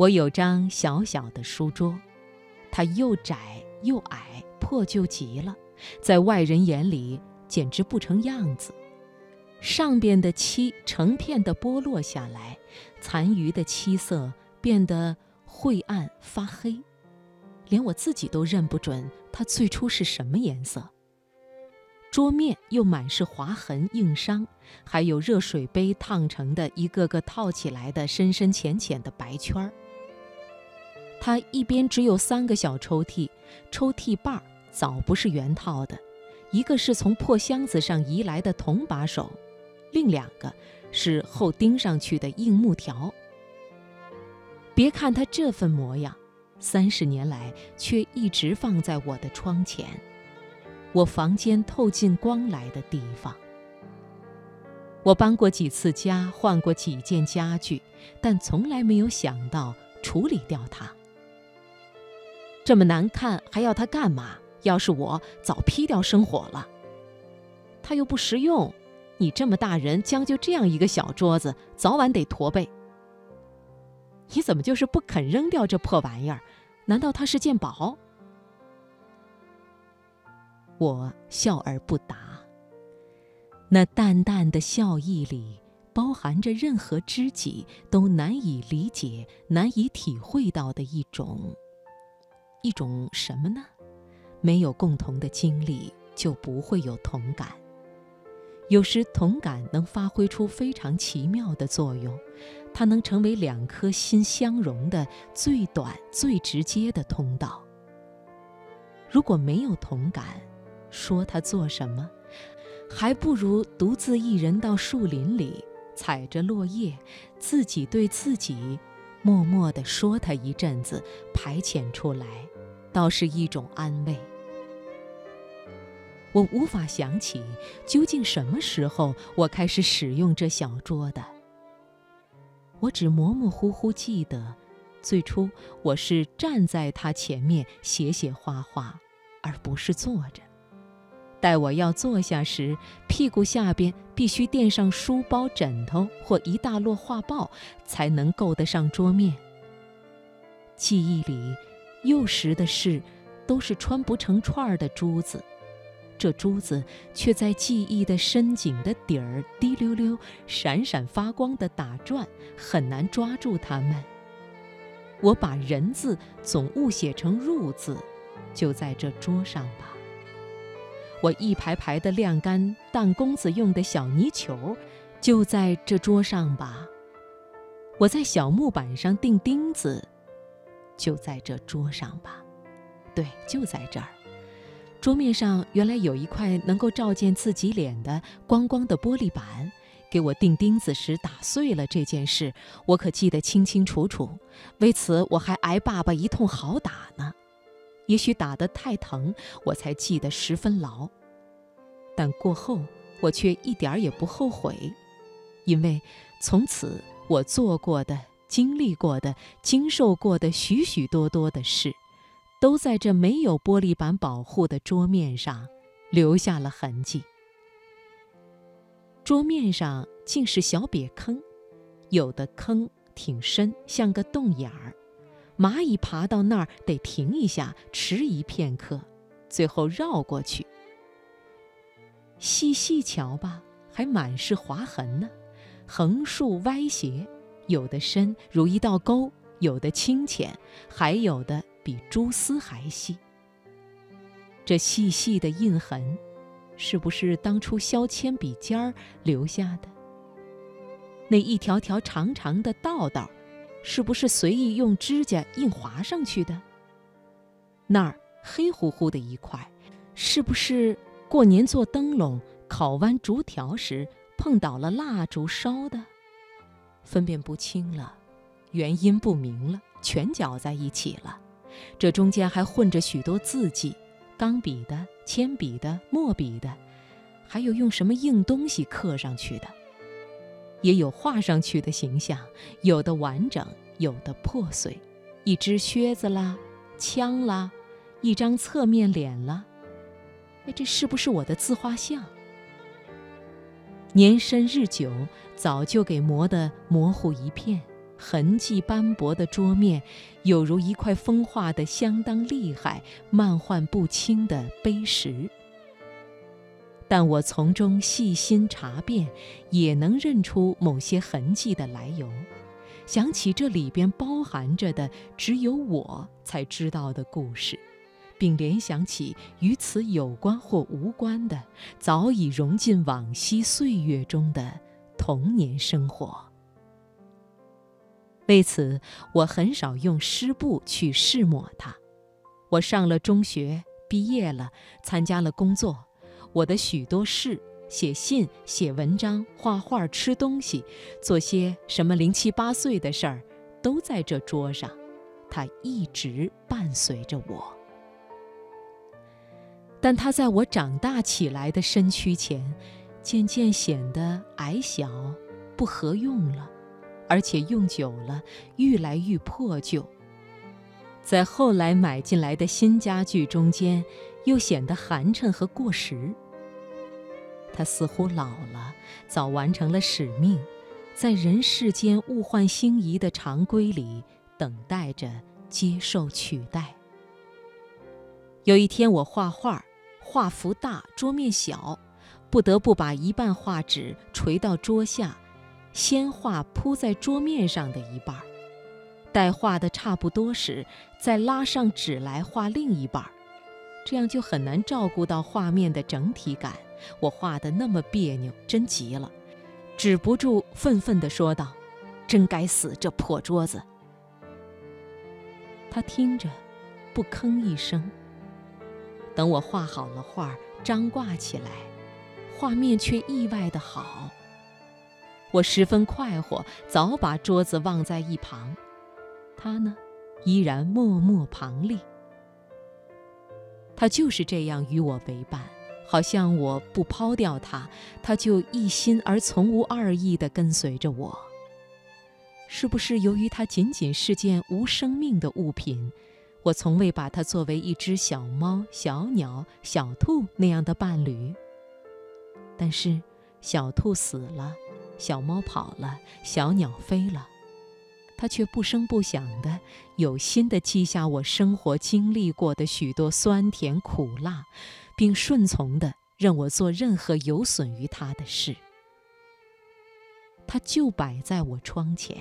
我有张小小的书桌，它又窄又矮，破旧极了，在外人眼里简直不成样子。上边的漆成片的剥落下来，残余的漆色变得晦暗发黑，连我自己都认不准它最初是什么颜色。桌面又满是划痕硬伤，还有热水杯烫成的一个个套起来的深深浅浅的白圈儿。它一边只有三个小抽屉，抽屉把儿早不是原套的，一个是从破箱子上移来的铜把手。另两个是后钉上去的硬木条。别看它这份模样，三十年来却一直放在我的窗前，我房间透进光来的地方。我搬过几次家，换过几件家具，但从来没有想到处理掉它。这么难看，还要它干嘛？要是我早劈掉生火了。它又不实用。你这么大人，将就这样一个小桌子，早晚得驼背。你怎么就是不肯扔掉这破玩意儿？难道它是件宝？我笑而不答。那淡淡的笑意里，包含着任何知己都难以理解、难以体会到的一种，一种什么呢？没有共同的经历，就不会有同感。有时同感能发挥出非常奇妙的作用，它能成为两颗心相融的最短、最直接的通道。如果没有同感，说它做什么，还不如独自一人到树林里，踩着落叶，自己对自己默默地说他一阵子，排遣出来，倒是一种安慰。我无法想起究竟什么时候我开始使用这小桌的。我只模模糊糊记得，最初我是站在它前面写写画画，而不是坐着。待我要坐下时，屁股下边必须垫上书包、枕头或一大摞画报，才能够得上桌面。记忆里，幼时的事，都是穿不成串儿的珠子。这珠子却在记忆的深井的底儿滴溜溜、闪闪发光地打转，很难抓住它们。我把“人”字总误写成“入”字，就在这桌上吧。我一排排的晾干弹弓子用的小泥球，就在这桌上吧。我在小木板上钉钉子，就在这桌上吧。对，就在这儿。桌面上原来有一块能够照见自己脸的光光的玻璃板，给我钉钉子时打碎了这件事，我可记得清清楚楚。为此我还挨爸爸一通好打呢。也许打得太疼，我才记得十分牢。但过后我却一点儿也不后悔，因为从此我做过的、经历过的、经受过的许许多多的事。都在这没有玻璃板保护的桌面上留下了痕迹。桌面上尽是小瘪坑，有的坑挺深，像个洞眼儿，蚂蚁爬到那儿得停一下，迟疑片刻，最后绕过去。细细瞧吧，还满是划痕呢，横竖歪斜，有的深如一道沟，有的清浅，还有的。比蛛丝还细。这细细的印痕，是不是当初削铅笔尖儿留下的？那一条条长长的道道，是不是随意用指甲硬划上去的？那儿黑乎乎的一块，是不是过年做灯笼、烤弯竹条时碰倒了蜡烛烧的？分辨不清了，原因不明了，全搅在一起了。这中间还混着许多字迹，钢笔的、铅笔的、墨笔的，还有用什么硬东西刻上去的，也有画上去的形象，有的完整，有的破碎，一只靴子啦，枪啦，一张侧面脸啦，哎，这是不是我的自画像？年深日久，早就给磨得模糊一片，痕迹斑驳的桌面，有如一块风化的相当厉害、漫画不清的碑石。但我从中细心查遍，也能认出某些痕迹的来由，想起这里边包含着的只有我才知道的故事，并联想起与此有关或无关的早已融进往昔岁月中的童年生活。为此，我很少用湿布去试抹它。我上了中学，毕业了，参加了工作。我的许多事，写信、写文章、画画、吃东西，做些什么零七八碎的事儿，都在这桌上，它一直伴随着我。但它在我长大起来的身躯前，渐渐显得矮小、不合用了，而且用久了，愈来愈破旧。在后来买进来的新家具中间。又显得寒碜和过时。他似乎老了，早完成了使命，在人世间物换星移的常规里等待着接受取代。有一天，我画画，画幅大，桌面小，不得不把一半画纸垂到桌下，先画铺在桌面上的一半，待画的差不多时，再拉上纸来画另一半。这样就很难照顾到画面的整体感。我画的那么别扭，真急了，止不住愤愤地说道：“真该死，这破桌子！”他听着，不吭一声。等我画好了画，张挂起来，画面却意外的好。我十分快活，早把桌子忘在一旁。他呢，依然默默旁立。他就是这样与我为伴，好像我不抛掉他，他就一心而从无二意地跟随着我。是不是由于它仅仅是件无生命的物品，我从未把它作为一只小猫、小鸟、小兔那样的伴侣？但是，小兔死了，小猫跑了，小鸟飞了。他却不声不响地、有心地记下我生活经历过的许多酸甜苦辣，并顺从地任我做任何有损于他的事。他就摆在我窗前，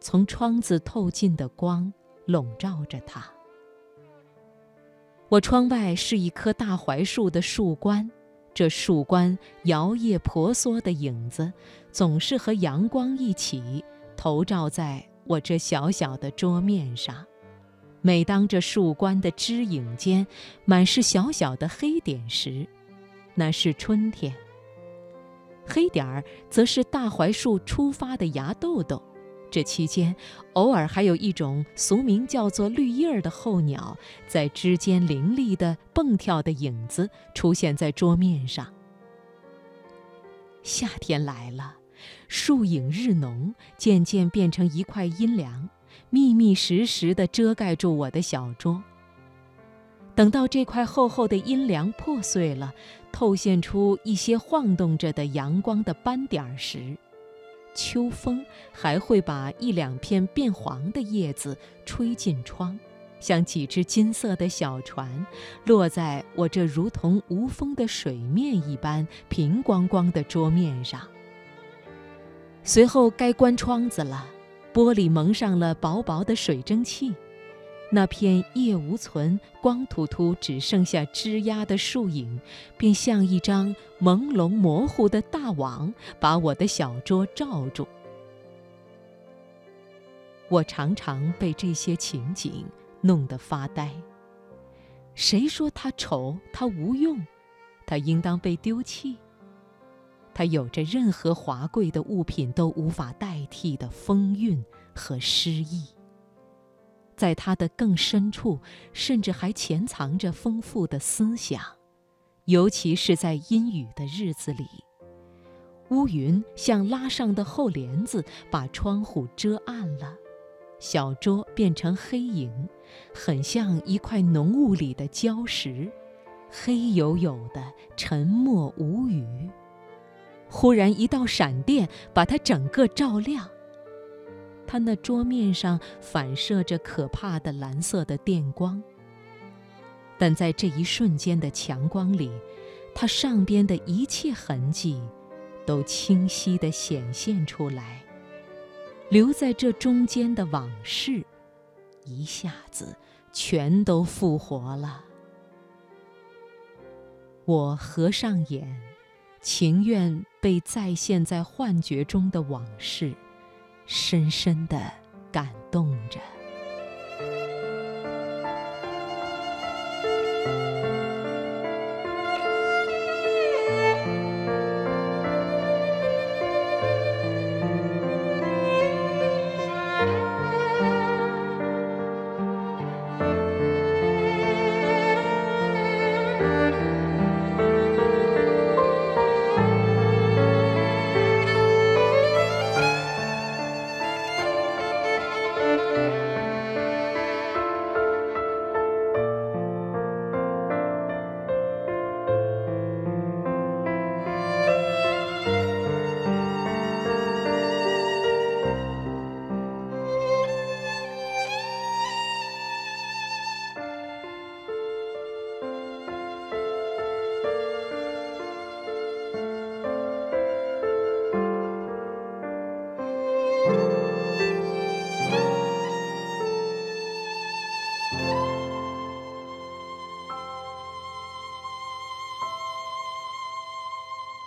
从窗子透进的光笼罩着他。我窗外是一棵大槐树的树冠，这树冠摇曳婆娑的影子，总是和阳光一起。投照在我这小小的桌面上，每当这树冠的枝影间满是小小的黑点时，那是春天。黑点儿则是大槐树出发的芽豆豆。这期间，偶尔还有一种俗名叫做绿叶儿的候鸟，在枝间凌厉地蹦跳的影子出现在桌面上。夏天来了。树影日浓，渐渐变成一块阴凉，密密实实地遮盖住我的小桌。等到这块厚厚的阴凉破碎了，透现出一些晃动着的阳光的斑点时，秋风还会把一两片变黄的叶子吹进窗，像几只金色的小船，落在我这如同无风的水面一般平光光的桌面上。随后该关窗子了，玻璃蒙上了薄薄的水蒸气，那片叶无存、光秃秃、只剩下枝丫的树影，便像一张朦胧模糊的大网，把我的小桌罩住。我常常被这些情景弄得发呆。谁说它丑？它无用？它应当被丢弃？它有着任何华贵的物品都无法代替的风韵和诗意，在它的更深处，甚至还潜藏着丰富的思想，尤其是在阴雨的日子里，乌云像拉上的厚帘子，把窗户遮暗了，小桌变成黑影，很像一块浓雾里的礁石，黑黝黝的，沉默无语。忽然一道闪电把它整个照亮，它那桌面上反射着可怕的蓝色的电光。但在这一瞬间的强光里，它上边的一切痕迹都清晰地显现出来。留在这中间的往事，一下子全都复活了。我合上眼，情愿被再现在幻觉中的往事，深深地感动着。